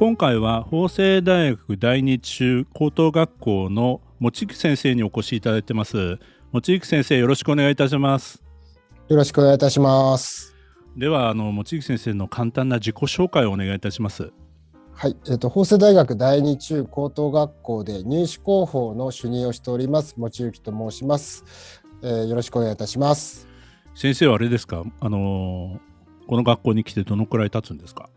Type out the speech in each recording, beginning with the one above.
今回は法政大学第二中高等学校の望月先生にお越しいただいてます。望月先生よろしくお願いいたします。よろしくお願いいたします。ではあの望月先生の簡単な自己紹介をお願いいたします。はい、えっ、ー、と法政大学第二中高等学校で入試広報の主任をしております望月と申します、えー、よろしくお願いいたします。先生はあれですか？あのこの学校に来てどのくらい経つんですか？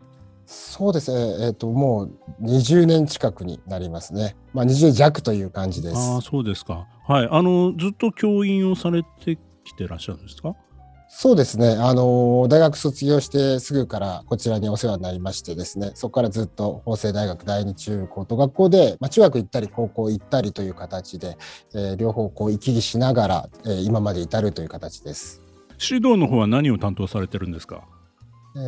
そうです。ね、えーと、もう20年近くになりますね、まあ、20年弱という感じです。あそうですか、はい、あのずっと教員をされてきてらっしゃるんですか？そうですね。あの大学卒業してすぐからこちらにお世話になりましてですね。そこからずっと法政大学第二中高等学校で、まあ、中学行ったり高校行ったりという形で、えー、両方こう行き来しながら、えー、今まで至るという形です。指導の方は何を担当されてるんですか？え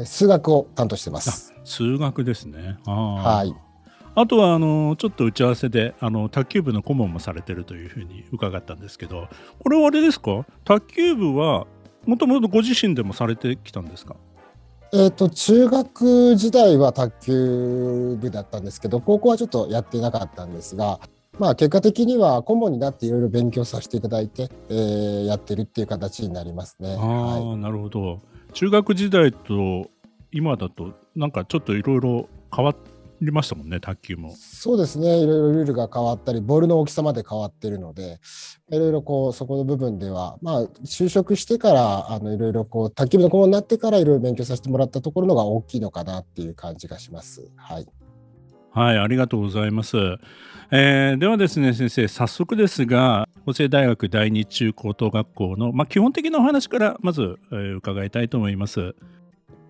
数学を担当してます。数学ですね。はい。あとはあのちょっと打ち合わせであの卓球部の顧問もされてるというふうに伺ったんですけど、これはあれですか？卓球部はもともとご自身でもされてきたんですか？えーと、中学時代は卓球部だったんですけど高校はちょっとやってなかったんですが、まあ、結果的には顧問になっていろいろ勉強させていただいて、えー、やってるっていう形になりますね。あはい、なるほど中学時代と今だとなんかちょっといろいろ変わりましたもんね卓球も。そうですね。いろいろルールが変わったりボールの大きさまで変わってるのでいろいろこうそこの部分ではまあ就職してからあのいろいろこう卓球部の顧問になってからいろいろ勉強させてもらったところのが大きいのかなっていう感じがします。はい。はい、ありがとうございます。えー、ではですね、先生、早速ですが、法政大学第二中高等学校の、まあ、基本的なお話からまず、えー、伺いたいと思います。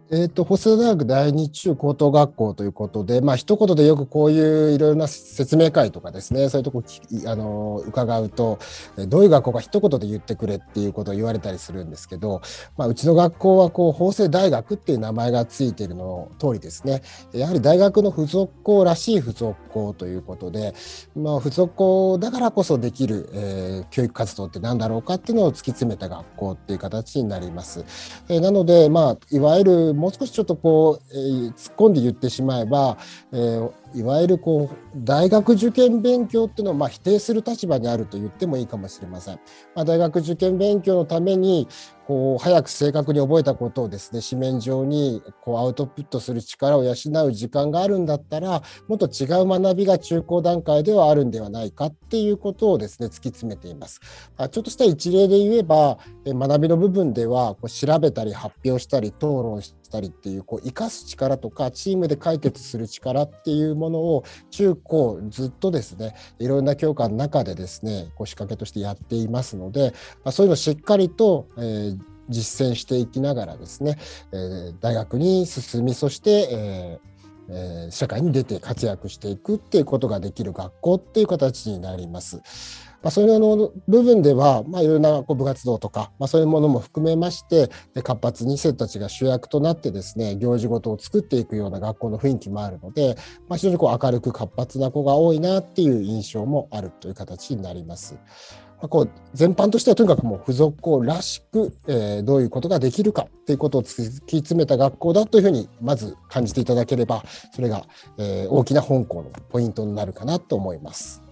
えーと、法政大学第二中高等学校ということで、まあ一言でよくこういういろいろな説明会とかですねそういうとこあの伺うとどういう学校か一言で言ってくれっていうことを言われたりするんですけど、まあ、うちの学校はこう法政大学っていう名前がついているの通りですねやはり大学の付属校らしい付属校ということで、まあ、付属校だからこそできる、えー、教育活動って何だろうかっていうのを突き詰めた学校っていう形になります。えー、なので、まあ、いわゆるもう少しちょっとこう、えー、突っ込んで言ってしまえば、えー、いわゆるこう大学受験勉強っていうのをまあ否定する立場にあると言ってもいいかもしれません。まあ、大学受験勉強のためにこう早く正確に覚えたことをですね紙面上にこうアウトプットする力を養う時間があるんだったらもっと違う学びが中高段階ではあるんではないかっていうことをですね突き詰めています。あちょっとした一例で言えば学びの部分ではこう調べたり発表したり討論したりっていうこう生かす力とかチームで解決する力っていうものものを中高ずっとですねいろんな教科の中でですねこう仕掛けとしてやっていますので、ま、そういうのをしっかりと、えー実践していきながらですね、えー、大学に進みそして、えーえー、社会に出て活躍していくっていうことができる学校っていう形になります。まあ、そういうの部分では、まあ、いろんなこう部活動とか、まあ、そういうものも含めまして活発に生徒たちが主役となってですね行事ごとを作っていくような学校の雰囲気もあるので、まあ、非常にこう明るく活発な子が多いなっていう印象もあるという形になります。こう全般としてはとにかくもう付属校らしく、えー、どういうことができるかっていうことを突き詰めた学校だというふうにまず感じていただければそれが、えー、大きな本校のポイントになるかなと思います。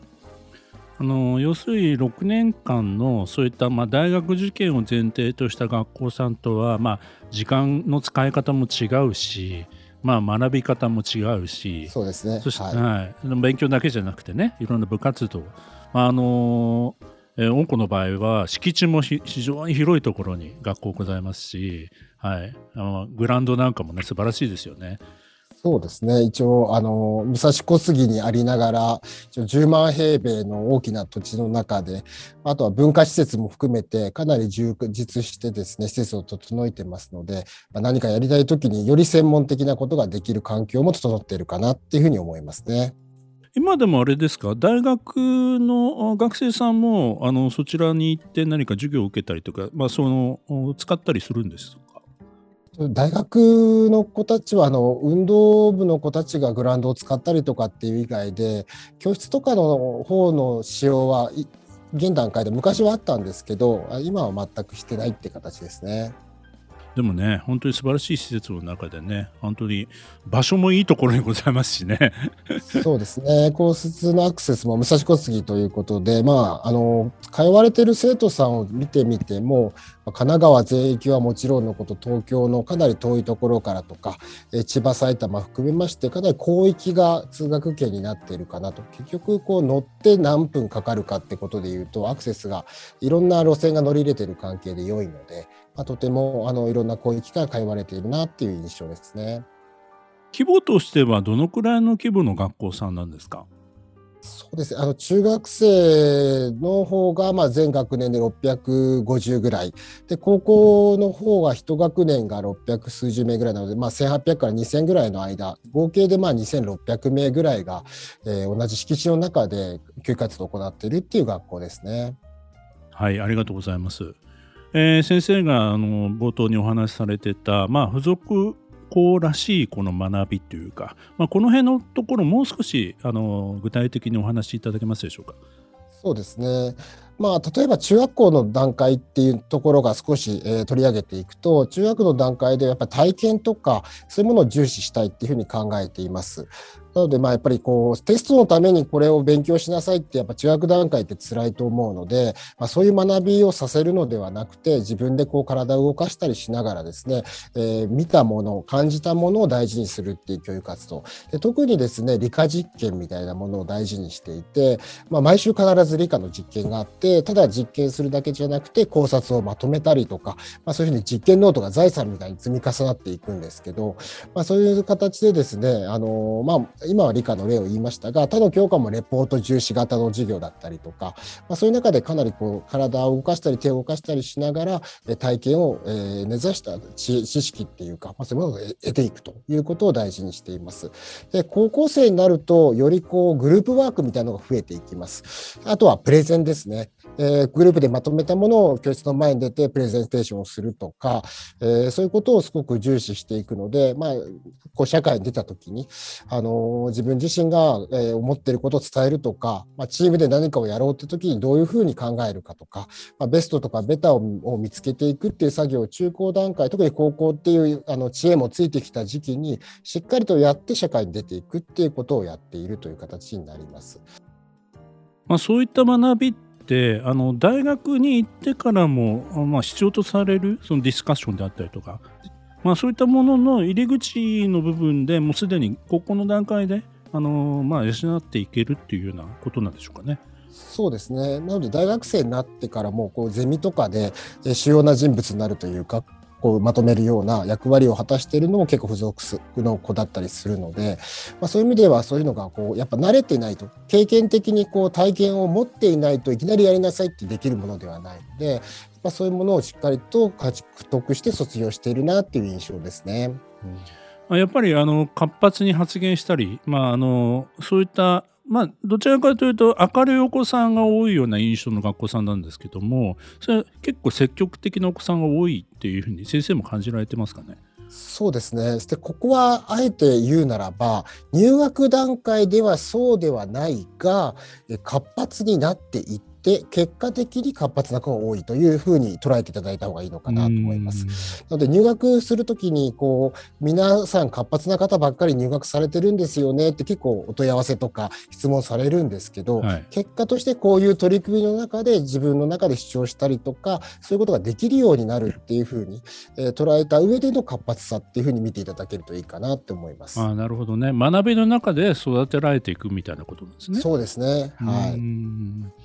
あの要するに6年間のそういった、まあ、大学受験を前提とした学校さんとは、まあ、時間の使い方も違うし、まあ、学び方も違うしそうですね。そして、はい、はい、勉強だけじゃなくてねいろんな部活動、あのーえー、恩子の場合は敷地も非常に広いところに学校ございますし、はい、あのグラウンドなんかもね素晴らしいですよね。そうですね。一応あの武蔵小杉にありながら一応10万平米の大きな土地の中であとは文化施設も含めてかなり充実してですね施設を整えてますので、まあ、何かやりたい時により専門的なことができる環境も整っているかなっていうふうに思いますね。今でもあれですか？大学の学生さんもあのそちらに行って何か授業を受けたりとか、まあ、その使ったりするんです？大学の子たちはあの運動部の子たちがグラウンドを使ったりとかっていう以外で教室とかの方の使用は現段階で昔はあったんですけど今は全くしてないって形ですね。でもね、本当に素晴らしい施設の中でね、本当に場所もいいところにございますしね。そうですね、高卒のアクセスも武蔵小杉ということで、まあ、あの通われている生徒さんを見てみても、神奈川全域はもちろんのこと、東京のかなり遠いところからとか、千葉、埼玉含めまして、かなり広域が通学圏になっているかなと、結局、こう乗って何分かかるかってことでいうと、アクセスがいろんな路線が乗り入れている関係で良いので、まあ、とてもあのいろんな広域から通われているなっていう印象ですね。規模としてはどのくらいの規模の学校さんなんですか？そうですあの中学生の方がまあ全学年で650ぐらいで高校の方が1学年が600数十名ぐらいなので、まあ、1800から2000ぐらいの間合計でまあ2600名ぐらいが、えー、同じ敷地の中で教育活動を行っているっていう学校ですね。はいありがとうございます。えー、先生があの冒頭にお話しされてた、まあ、付属校らしいこの学びというか、まあ、この辺のところもう少しあの具体的にお話しいただけますでしょうか？そうですね。まあ、例えば中学校の段階っていうところが少し、えー、取り上げていくと中学の段階でやっぱり体験とかそういうものを重視したいっていうふうに考えています。なので、まあ、やっぱりこう、テストのためにこれを勉強しなさいって、やっぱ中学段階って辛いと思うので、まあ、そういう学びをさせるのではなくて、自分でこう体を動かしたりしながらですね、えー、見たもの、感じたものを大事にするっていう教育活動。で特にですね、理科実験みたいなものを大事にしていて、まあ、毎週必ず理科の実験があって、ただ実験するだけじゃなくて、考察をまとめたりとか、まあ、そういうふうに実験ノートが財産みたいに積み重なっていくんですけど、まあ、そういう形でですね、あのまあ、今は理科の例を言いましたが他の教科もレポート重視型の授業だったりとか、まあ、そういう中でかなりこう体を動かしたり手を動かしたりしながら体験を、えー、根ざした知識っていうか、まあ、そういうものを得ていくということを大事にしています。で高校生になるとよりこうグループワークみたいなのが増えていきます。あとはプレゼンですね。えー、グループでまとめたものを教室の前に出てプレゼンテーションをするとか、えー、そういうことをすごく重視していくので、まあ、こう社会に出た時に、あの自分自身が、え、思ってることを伝えるとか、まあ、チームで何かをやろうって時にどういうふうに考えるかとか、まあ、ベストとかベタをを見つけていくっていう作業を中高段階特に高校っていうあの知恵もついてきた時期にしっかりとやって社会に出ていくっていうことをやっているという形になります。まあ、そういった学びってあの大学に行ってからも、まあ、必要とされるそのディスカッションであったりとか、まあ、そういったものの入り口の部分でもうすでにここの段階であの、まあ、養っていけるっていうようなことなんでしょうかね。そうですねなので大学生になってからもこうゼミとかで主要な人物になるというかこうまとめるような役割を果たしているのも結構付属の子だったりするので、まあ、そういう意味ではそういうのがこうやっぱ慣れていないと経験的にこう体験を持っていないといきなりやりなさいってできるものではないので、まあ、そういうものをしっかりと獲得して卒業しているなっていう印象ですね。うん、やっぱりあの活発に発言したり、まあ、あのそういったまあ、どちらかというと明るいお子さんが多いような印象の学校さんなんですけどもそれ結構積極的なお子さんが多いっていうふうに先生も感じられてますかね？そうですね。でここはあえて言うならば入学段階ではそうではないが活発になっていって結果的に活発な子が多いというふうに捉えていただいた方がいいのかなと思います。なので入学するときにこう皆さん活発な方ばっかり入学されてるんですよねって結構お問い合わせとか質問されるんですけど、はい、結果としてこういう取り組みの中で自分の中で主張したりとかそういうことができるようになるっていうふうに、えー、捉えた上での活発さっていうふうに見ていただけるといいかなって思います。あなるほどね学びの中で育てられていくみたいなことなんですね。そうですねはい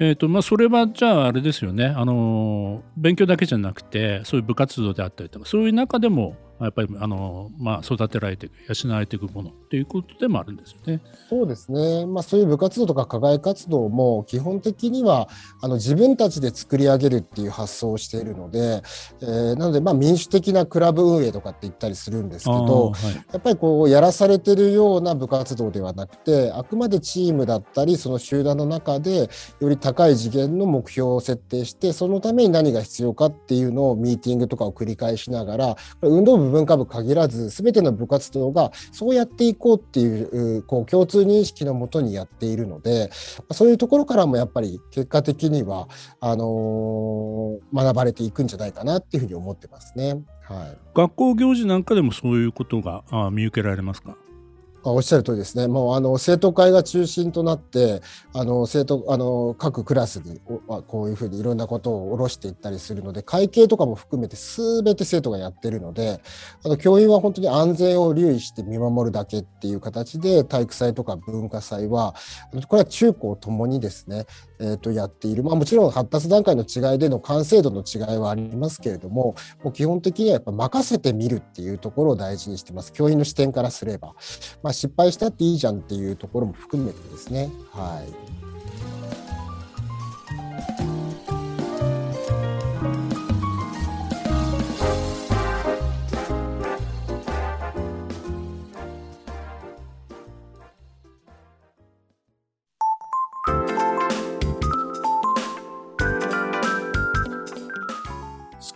えーとまあ、それはじゃああれですよね。あの勉強だけじゃなくてそういう部活動であったりとかそういう中でもやっぱりあの、まあ、育てられていく養われていくものということでもあるんですよね。そうですね、まあ、そういう部活動とか課外活動も基本的にはあの自分たちで作り上げるっていう発想をしているので、えー、なのでまあ民主的なクラブ運営とかって言ったりするんですけど、はい、やっぱりこうやらされてるような部活動ではなくてあくまでチームだったりその集団の中でより高い次元の目標を設定してそのために何が必要かっていうのをミーティングとかを繰り返しながら運動部文化部限らず全ての部活動がそうやっていこうっていうこう共通認識のもとにやっているのでそういうところからもやっぱり結果的にはあのー、学ばれていくんじゃないかなっていうふうに思ってますね。はい、学校行事なんかでもそういうことが見受けられますか？おっしゃる通りですね、もうあの生徒会が中心となって、あの生徒あの各クラスにこういうふうにいろんなことを下ろしていったりするので、会計とかも含めて、すべて生徒がやってるので、あの教員は本当に安全を留意して見守るだけっていう形で、体育祭とか文化祭は、これは中高ともにですね、えー、とやっている、まあ、もちろん発達段階の違いでの完成度の違いはありますけれども、もう基本的にはやっぱ任せてみるっていうところを大事にしてます、教員の視点からすれば。まあ、失敗したっていいじゃんっていうところも含めてですね。はい